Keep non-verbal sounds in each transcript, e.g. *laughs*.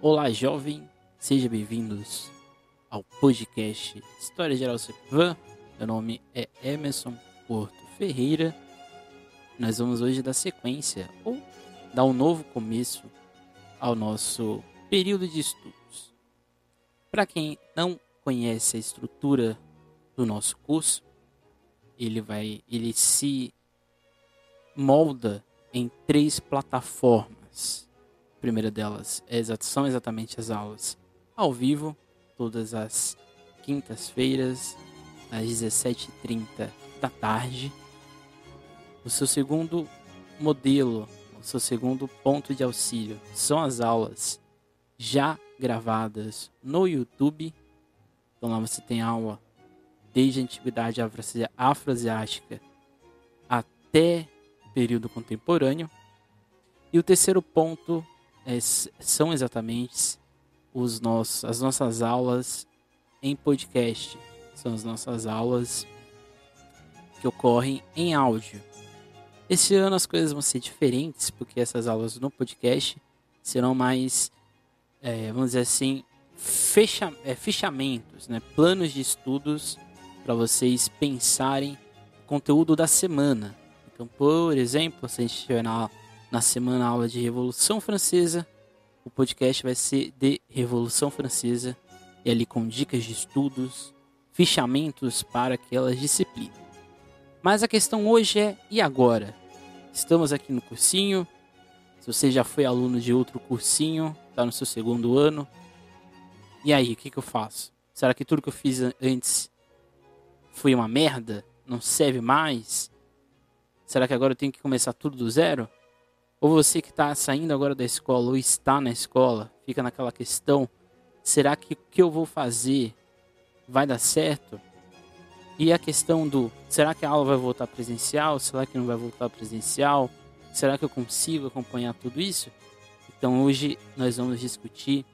Olá, jovem, sejam bem-vindos ao podcast História Geral CEPAM. Meu nome é Emerson Porto Ferreira. Nós vamos hoje dar sequência ou dar um novo começo ao nosso período de estudos. Para quem não conhece a estrutura do nosso curso, ele vai, ele se molda em três plataformas. Primeira delas é, são exatamente as aulas ao vivo, todas as quintas-feiras, às 17h30 da tarde. O seu segundo modelo, o seu segundo ponto de auxílio são as aulas já gravadas no YouTube. Então lá você tem aula desde a antiguidade afroasiática até período contemporâneo. E o terceiro ponto é, são exatamente os nossos, as nossas aulas em podcast. São as nossas aulas que ocorrem em áudio. Esse ano as coisas vão ser diferentes, porque essas aulas no podcast serão mais, é, vamos dizer assim, fecha, é, fechamentos, né? planos de estudos para vocês pensarem conteúdo da semana. Então, por exemplo, se a gente estiver na, na semana aula de Revolução Francesa, o podcast vai ser de Revolução Francesa e ali com dicas de estudos, fichamentos para aquelas disciplinas. Mas a questão hoje é: e agora? Estamos aqui no cursinho. Se você já foi aluno de outro cursinho, está no seu segundo ano. E aí, o que, que eu faço? Será que tudo que eu fiz antes foi uma merda? Não serve mais? Será que agora eu tenho que começar tudo do zero? Ou você que está saindo agora da escola ou está na escola, fica naquela questão: será que o que eu vou fazer vai dar certo? E a questão do: será que a aula vai voltar presencial? Será que não vai voltar presencial? Será que eu consigo acompanhar tudo isso? Então hoje nós vamos discutir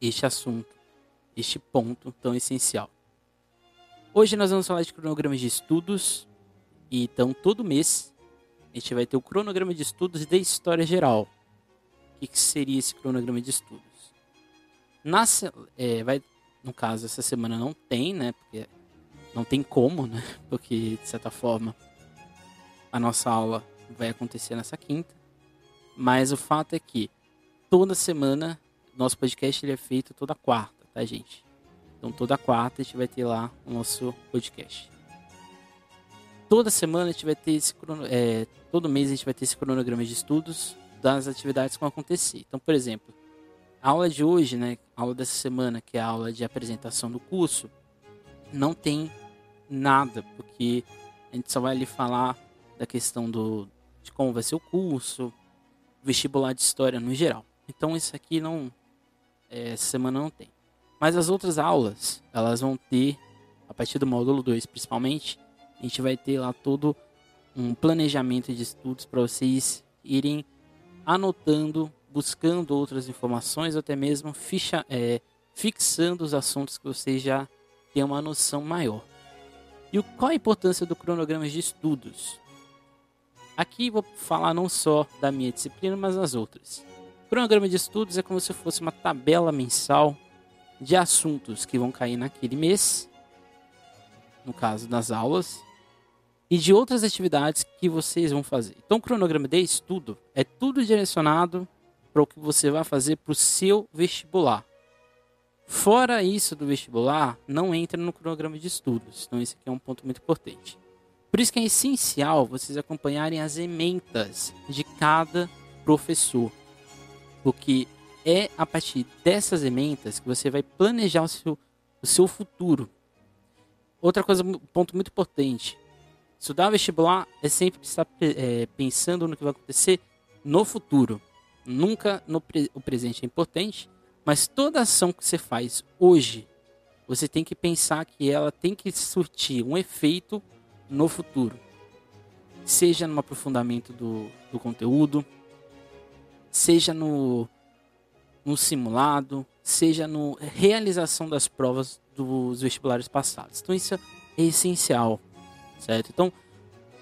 este assunto, este ponto tão essencial. Hoje nós vamos falar de cronogramas de estudos, e então, todo mês, a gente vai ter o cronograma de estudos de história geral. O que, que seria esse cronograma de estudos? Na, é, vai, no caso, essa semana não tem, né? Porque não tem como, né? *laughs* Porque, de certa forma, a nossa aula vai acontecer nessa quinta. Mas o fato é que toda semana, nosso podcast ele é feito toda quarta, tá, gente? Então, toda quarta a gente vai ter lá o nosso podcast toda semana a gente vai ter esse é, todo mês a gente vai ter esse cronograma de estudos das atividades que vão acontecer. Então, por exemplo, a aula de hoje, né, a aula dessa semana, que é a aula de apresentação do curso, não tem nada, porque a gente só vai ali falar da questão do de como vai ser o curso, vestibular de história no geral. Então, isso aqui não é, essa semana não tem. Mas as outras aulas, elas vão ter a partir do módulo 2, principalmente, a gente vai ter lá todo um planejamento de estudos para vocês irem anotando, buscando outras informações, ou até mesmo ficha, é, fixando os assuntos que vocês já têm uma noção maior. E qual a importância do cronograma de estudos? Aqui vou falar não só da minha disciplina, mas das outras. O cronograma de estudos é como se fosse uma tabela mensal de assuntos que vão cair naquele mês, no caso das aulas, e de outras atividades que vocês vão fazer. Então, o cronograma de estudo é tudo direcionado para o que você vai fazer para o seu vestibular. Fora isso do vestibular, não entra no cronograma de estudos. Então, esse aqui é um ponto muito importante. Por isso que é essencial vocês acompanharem as ementas de cada professor. Porque é a partir dessas ementas que você vai planejar o seu, o seu futuro. Outra coisa, ponto muito importante, Estudar vestibular é sempre estar é, pensando no que vai acontecer no futuro. Nunca no pre o presente é importante, mas toda ação que você faz hoje, você tem que pensar que ela tem que surtir um efeito no futuro. Seja no aprofundamento do, do conteúdo, seja no, no simulado, seja na realização das provas dos vestibulares passados. Então isso é essencial certo? Então,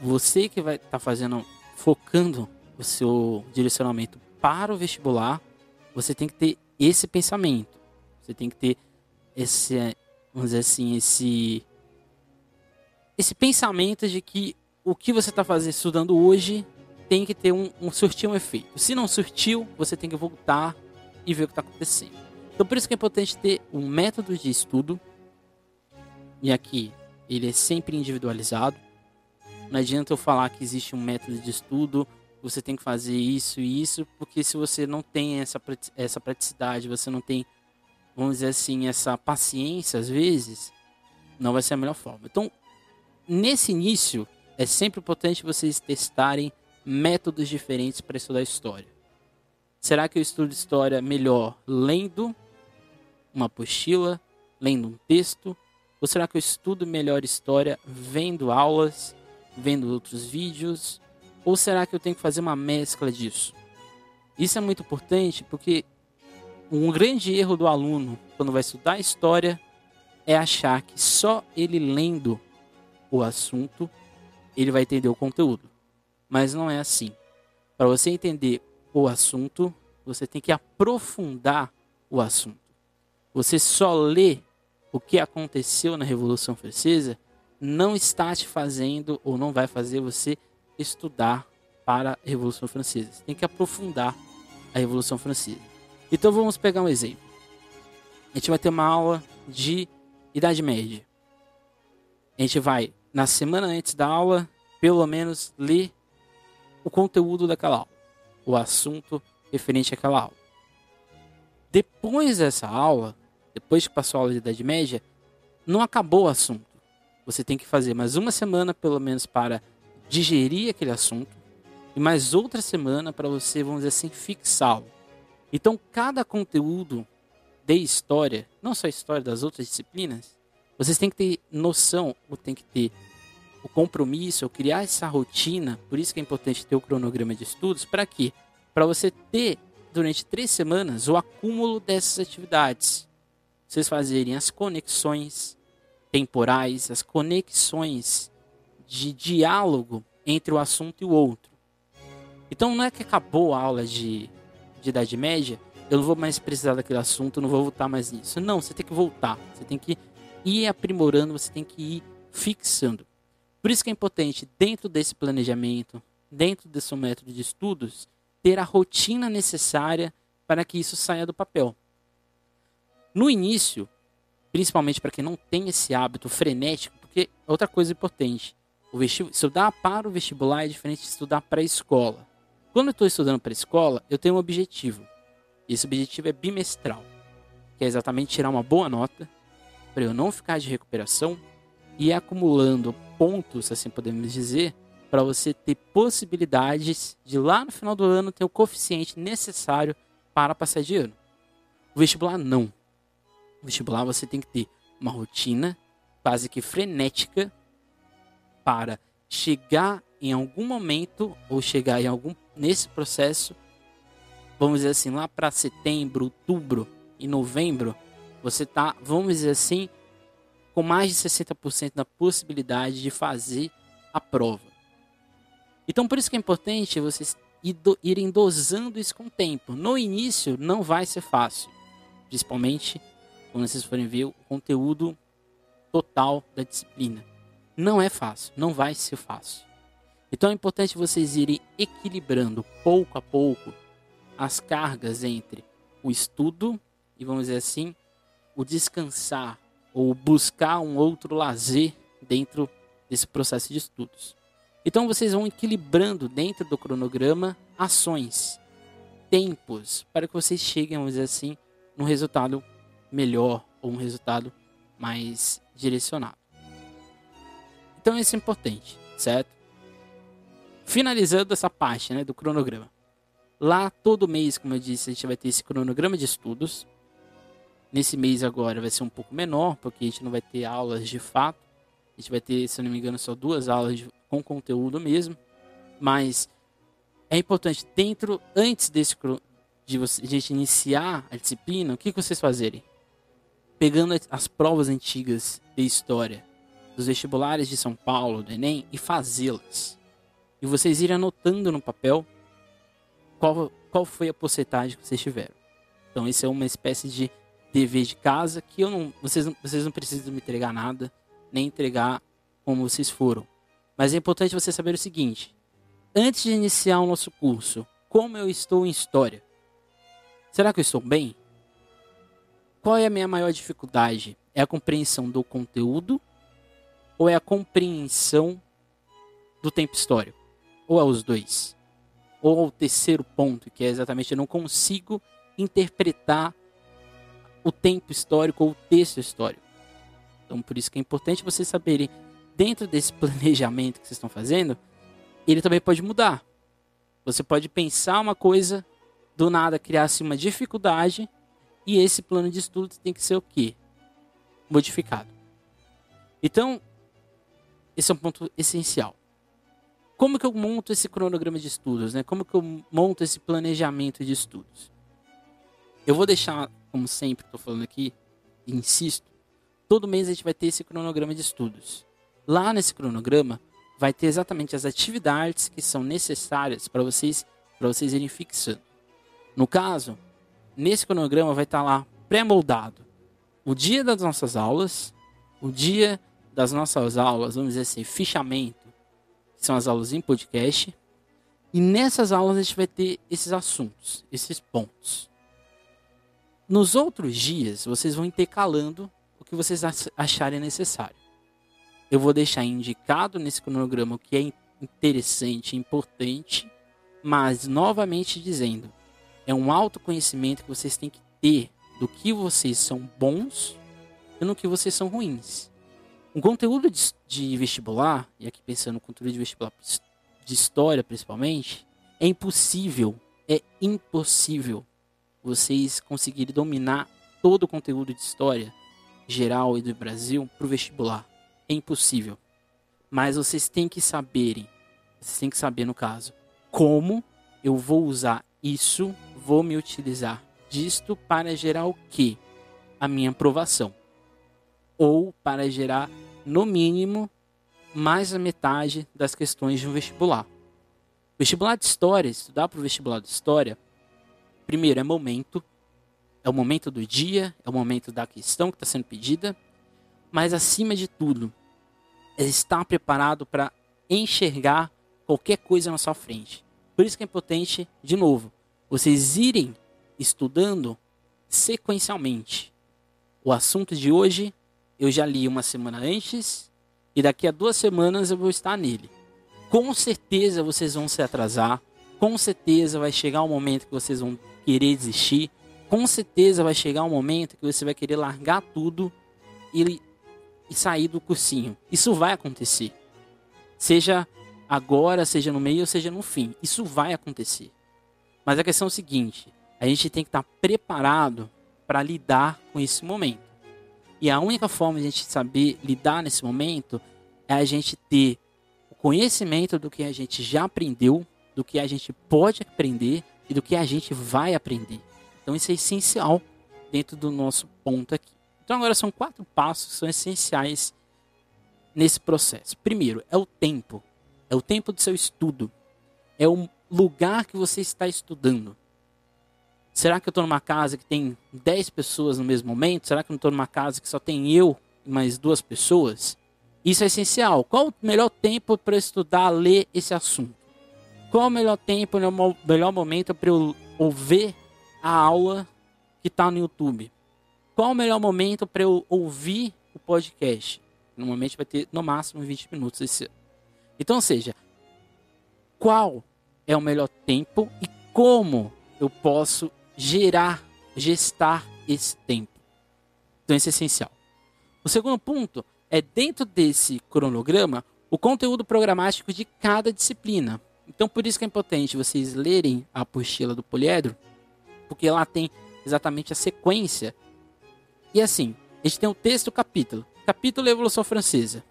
você que vai estar tá fazendo, focando o seu direcionamento para o vestibular, você tem que ter esse pensamento. Você tem que ter esse, vamos dizer assim, esse esse pensamento de que o que você está fazendo estudando hoje tem que ter um, um surtir um efeito. Se não surtiu, você tem que voltar e ver o que está acontecendo. Então por isso que é importante ter um método de estudo. E aqui ele é sempre individualizado. Não adianta eu falar que existe um método de estudo, você tem que fazer isso e isso, porque se você não tem essa, essa praticidade, você não tem, vamos dizer assim, essa paciência às vezes, não vai ser a melhor forma. Então, nesse início, é sempre importante vocês testarem métodos diferentes para estudar história. Será que eu estudo história melhor lendo uma apostila, lendo um texto? Ou será que eu estudo melhor história vendo aulas, vendo outros vídeos? Ou será que eu tenho que fazer uma mescla disso? Isso é muito importante porque um grande erro do aluno quando vai estudar história é achar que só ele lendo o assunto ele vai entender o conteúdo. Mas não é assim. Para você entender o assunto, você tem que aprofundar o assunto. Você só lê o que aconteceu na Revolução Francesa não está te fazendo ou não vai fazer você estudar para a Revolução Francesa. Você tem que aprofundar a Revolução Francesa. Então vamos pegar um exemplo. A gente vai ter uma aula de Idade Média. A gente vai na semana antes da aula, pelo menos ler o conteúdo daquela aula, o assunto referente àquela aula. Depois dessa aula, depois que passou a aula de Idade Média, não acabou o assunto. Você tem que fazer mais uma semana, pelo menos, para digerir aquele assunto, e mais outra semana para você, vamos dizer assim, fixá-lo. Então, cada conteúdo de história, não só história das outras disciplinas, vocês têm que ter noção, ou tem que ter o compromisso, ou criar essa rotina. Por isso que é importante ter o cronograma de estudos. Para quê? Para você ter, durante três semanas, o acúmulo dessas atividades. Vocês fazerem as conexões temporais, as conexões de diálogo entre o assunto e o outro. Então não é que acabou a aula de, de Idade Média, eu não vou mais precisar daquele assunto, não vou voltar mais nisso. Não, você tem que voltar. Você tem que ir aprimorando, você tem que ir fixando. Por isso que é importante, dentro desse planejamento, dentro desse método de estudos, ter a rotina necessária para que isso saia do papel. No início, principalmente para quem não tem esse hábito frenético, porque outra coisa importante, o estudar para o vestibular é diferente de estudar para a escola. Quando eu estou estudando para a escola, eu tenho um objetivo. Esse objetivo é bimestral, que é exatamente tirar uma boa nota para eu não ficar de recuperação e acumulando pontos, assim podemos dizer, para você ter possibilidades de lá no final do ano ter o coeficiente necessário para passar de ano. O vestibular não. Vestibular você tem que ter uma rotina quase que frenética para chegar em algum momento ou chegar em algum nesse processo, vamos dizer assim, lá para setembro, outubro e novembro, você tá, vamos dizer assim, com mais de 60% da possibilidade de fazer a prova. Então, por isso que é importante vocês irem dosando isso com o tempo. No início, não vai ser fácil, principalmente quando vocês forem ver o conteúdo total da disciplina. Não é fácil, não vai ser fácil. Então é importante vocês irem equilibrando pouco a pouco as cargas entre o estudo e, vamos dizer assim, o descansar ou buscar um outro lazer dentro desse processo de estudos. Então vocês vão equilibrando dentro do cronograma ações, tempos, para que vocês cheguem, vamos dizer assim, num resultado melhor ou um resultado mais direcionado. Então isso é importante, certo? Finalizando essa parte né, do cronograma. Lá todo mês, como eu disse, a gente vai ter esse cronograma de estudos. Nesse mês agora vai ser um pouco menor, porque a gente não vai ter aulas de fato. A gente vai ter, se eu não me engano, só duas aulas de, com conteúdo mesmo. Mas é importante, dentro, antes desse de, você, de a gente iniciar a disciplina, o que, que vocês fazerem? Pegando as provas antigas de história dos vestibulares de São Paulo, do Enem, e fazê-las. E vocês irem anotando no papel qual, qual foi a porcentagem que vocês tiveram. Então esse é uma espécie de dever de casa que eu não, vocês não, vocês não precisam me entregar nada, nem entregar como vocês foram. Mas é importante você saber o seguinte: antes de iniciar o nosso curso, como eu estou em história? Será que eu estou bem? Qual é a minha maior dificuldade? É a compreensão do conteúdo ou é a compreensão do tempo histórico? Ou é os dois? Ou o terceiro ponto, que é exatamente eu não consigo interpretar o tempo histórico ou o texto histórico. Então, por isso que é importante vocês saberem, dentro desse *laughs* planejamento que vocês estão fazendo, ele também pode mudar. Você pode pensar uma coisa, do nada criar-se uma dificuldade, e esse plano de estudo tem que ser o quê? Modificado. Então, esse é um ponto essencial. Como que eu monto esse cronograma de estudos? Né? Como que eu monto esse planejamento de estudos? Eu vou deixar, como sempre estou falando aqui, insisto, todo mês a gente vai ter esse cronograma de estudos. Lá nesse cronograma vai ter exatamente as atividades que são necessárias para vocês para vocês irem fixando. No caso, nesse cronograma vai estar lá pré-moldado o dia das nossas aulas, o dia das nossas aulas, vamos dizer assim, fichamento, que são as aulas em podcast. E nessas aulas a gente vai ter esses assuntos, esses pontos. Nos outros dias, vocês vão intercalando o que vocês acharem necessário. Eu vou deixar indicado nesse cronograma o que é interessante importante, mas novamente dizendo, é um autoconhecimento que vocês têm que ter do que vocês são bons e no que vocês são ruins. Um conteúdo de, de vestibular, e aqui pensando no conteúdo de vestibular de história principalmente, é impossível, é impossível vocês conseguirem dominar todo o conteúdo de história geral e do Brasil para o vestibular. É impossível. Mas vocês têm que saberem, vocês têm que saber no caso, como eu vou usar isso, vou me utilizar disto para gerar o que? A minha aprovação. Ou para gerar, no mínimo, mais a metade das questões de um vestibular. Vestibular de História, estudar para o vestibular de História, primeiro é momento, é o momento do dia, é o momento da questão que está sendo pedida, mas acima de tudo, é estar preparado para enxergar qualquer coisa na sua frente. Por isso que é importante, de novo, vocês irem estudando sequencialmente. O assunto de hoje eu já li uma semana antes e daqui a duas semanas eu vou estar nele. Com certeza vocês vão se atrasar, com certeza vai chegar um momento que vocês vão querer desistir. Com certeza vai chegar um momento que você vai querer largar tudo e, e sair do cursinho. Isso vai acontecer. Seja agora, seja no meio, seja no fim. Isso vai acontecer. Mas a questão é o seguinte: a gente tem que estar preparado para lidar com esse momento. E a única forma de a gente saber lidar nesse momento é a gente ter o conhecimento do que a gente já aprendeu, do que a gente pode aprender e do que a gente vai aprender. Então isso é essencial dentro do nosso ponto aqui. Então agora são quatro passos que são essenciais nesse processo. Primeiro, é o tempo. É o tempo do seu estudo. É o lugar que você está estudando. Será que eu estou numa casa que tem 10 pessoas no mesmo momento? Será que eu estou numa casa que só tem eu e mais duas pessoas? Isso é essencial. Qual o melhor tempo para estudar, ler esse assunto? Qual o melhor tempo, o melhor momento para eu ouvir a aula que está no YouTube? Qual o melhor momento para eu ouvir o podcast? Normalmente vai ter no máximo 20 minutos esse Então, ou seja, qual é o melhor tempo e como eu posso gerar, gestar esse tempo? Então, isso é essencial. O segundo ponto é dentro desse cronograma o conteúdo programático de cada disciplina. Então, por isso que é importante vocês lerem a apostila do poliedro, porque lá tem exatamente a sequência. E assim, a gente tem o texto, capítulo. Capítulo é Evolução Francesa.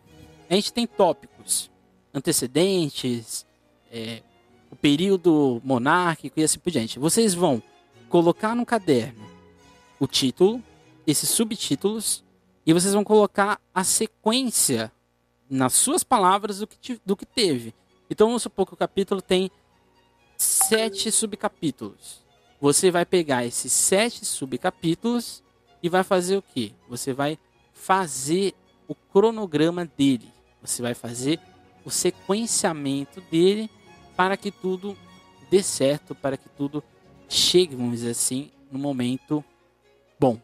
A gente tem tópicos, antecedentes, é, o período monárquico e assim por diante. Vocês vão colocar no caderno o título, esses subtítulos, e vocês vão colocar a sequência nas suas palavras do que, do que teve. Então vamos supor que o capítulo tem sete subcapítulos. você vai pegar esses sete subcapítulos e vai fazer o que? Você vai fazer o cronograma dele. Você vai fazer o sequenciamento dele para que tudo dê certo, para que tudo chegue, vamos dizer assim, no momento bom.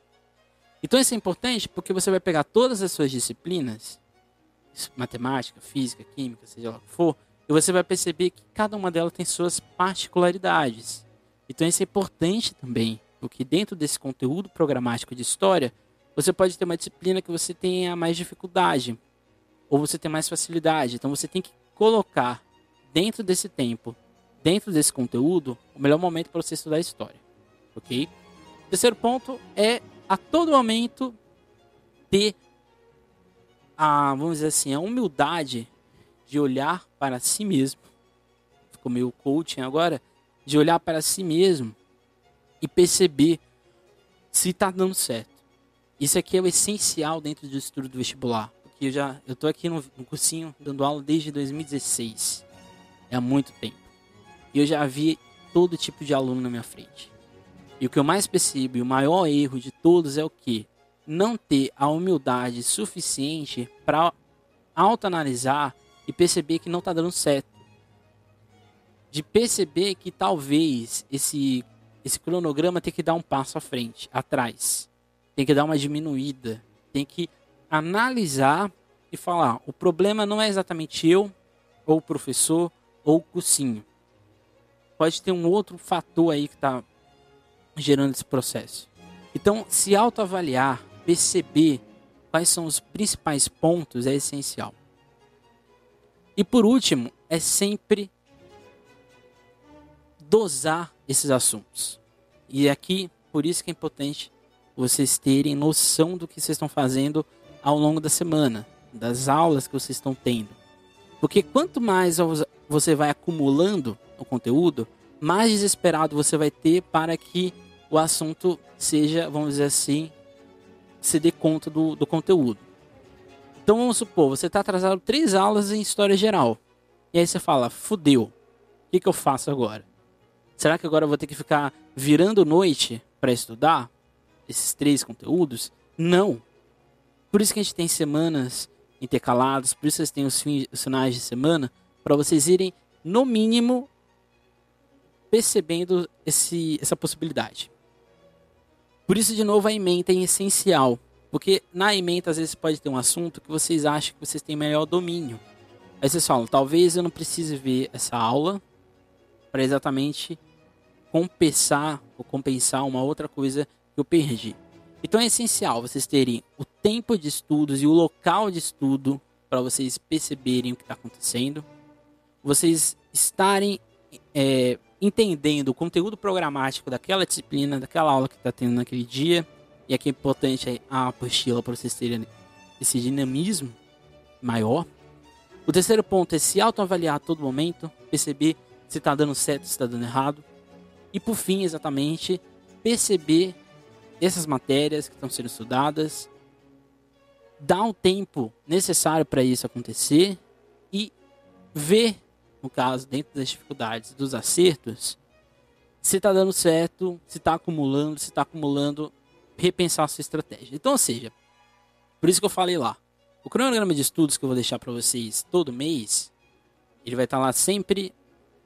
Então isso é importante porque você vai pegar todas as suas disciplinas, matemática, física, química, seja lá o que for, e você vai perceber que cada uma delas tem suas particularidades. Então isso é importante também, porque dentro desse conteúdo programático de história, você pode ter uma disciplina que você tenha mais dificuldade, ou você tem mais facilidade. Então você tem que colocar dentro desse tempo, dentro desse conteúdo, o melhor momento para você estudar história. Ok? Terceiro ponto é a todo momento ter a, vamos dizer assim, a humildade de olhar para si mesmo. Ficou meio coaching agora, de olhar para si mesmo e perceber se está dando certo. Isso aqui é o essencial dentro do estudo do vestibular. Porque eu já eu aqui no, no cursinho dando aula desde 2016. É há muito tempo. E eu já vi todo tipo de aluno na minha frente. E o que eu mais percebo, e o maior erro de todos é o que? Não ter a humildade suficiente para autoanalisar e perceber que não está dando certo. De perceber que talvez esse, esse cronograma tem que dar um passo à frente, atrás. Tem que dar uma diminuída. Tem que analisar e falar: o problema não é exatamente eu, ou o professor, ou cursinho. Pode ter um outro fator aí que está gerando esse processo. Então, se autoavaliar, perceber quais são os principais pontos é essencial. E por último, é sempre dosar esses assuntos. E aqui, por isso que é importante vocês terem noção do que vocês estão fazendo ao longo da semana, das aulas que vocês estão tendo. Porque quanto mais você vai acumulando o conteúdo, mais desesperado você vai ter para que o assunto seja, vamos dizer assim, se dê conta do, do conteúdo. Então vamos supor, você está atrasado três aulas em História Geral. E aí você fala, fudeu, o que, que eu faço agora? Será que agora eu vou ter que ficar virando noite para estudar esses três conteúdos? Não. Por isso que a gente tem semanas intercaladas, por isso que vocês têm os, fins, os finais de semana, para vocês irem, no mínimo, percebendo esse, essa possibilidade. Por isso, de novo, a ementa é essencial. Porque na ementa, às vezes, pode ter um assunto que vocês acham que vocês têm melhor domínio. Aí vocês falam, talvez eu não precise ver essa aula para exatamente compensar ou compensar uma outra coisa que eu perdi. Então é essencial vocês terem o tempo de estudos e o local de estudo para vocês perceberem o que está acontecendo. Vocês estarem é, entendendo o conteúdo programático daquela disciplina, daquela aula que está tendo naquele dia. E aqui é importante a apostila para vocês terem esse dinamismo maior. O terceiro ponto é se autoavaliar a todo momento, perceber se está dando certo, se está dando errado. E por fim, exatamente, perceber essas matérias que estão sendo estudadas, dar o tempo necessário para isso acontecer e ver no caso, dentro das dificuldades, dos acertos, se está dando certo, se está acumulando, se está acumulando, repensar a sua estratégia. Então, ou seja, por isso que eu falei lá, o cronograma de estudos que eu vou deixar para vocês todo mês, ele vai estar tá lá sempre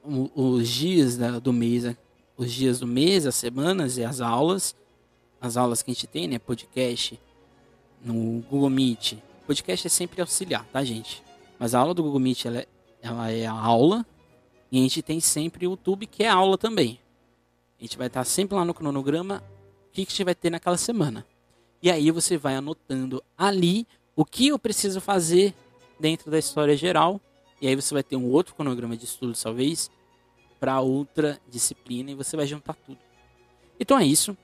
os dias do mês, os dias do mês, as semanas e as aulas, as aulas que a gente tem, né, podcast no Google Meet. Podcast é sempre auxiliar, tá, gente? Mas a aula do Google Meet ela é ela é a aula. E a gente tem sempre o YouTube, que é aula também. A gente vai estar sempre lá no cronograma o que, que a gente vai ter naquela semana. E aí você vai anotando ali o que eu preciso fazer dentro da história geral. E aí você vai ter um outro cronograma de estudo, talvez, para outra disciplina. E você vai juntar tudo. Então é isso.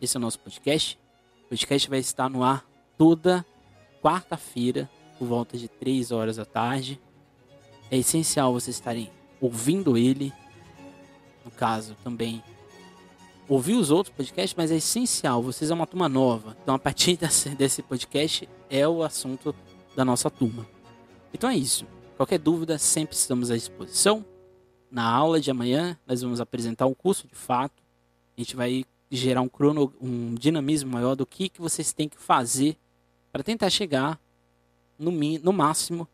Esse é o nosso podcast. O podcast vai estar no ar toda quarta-feira, por volta de 3 horas da tarde é essencial vocês estarem ouvindo ele, no caso também ouvir os outros podcasts, mas é essencial, vocês é uma turma nova. Então a partir *laughs* desse, podcast é o assunto da nossa turma. Então é isso. Qualquer dúvida, sempre estamos à disposição. Na aula de amanhã, nós vamos apresentar um curso de fato. A gente vai gerar um, crono, um dinamismo maior do que, que vocês têm que fazer para tentar chegar no, no máximo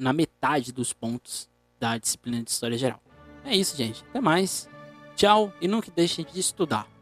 na metade dos pontos da disciplina de História Geral. É isso, gente. Até mais. Tchau e nunca deixem de estudar.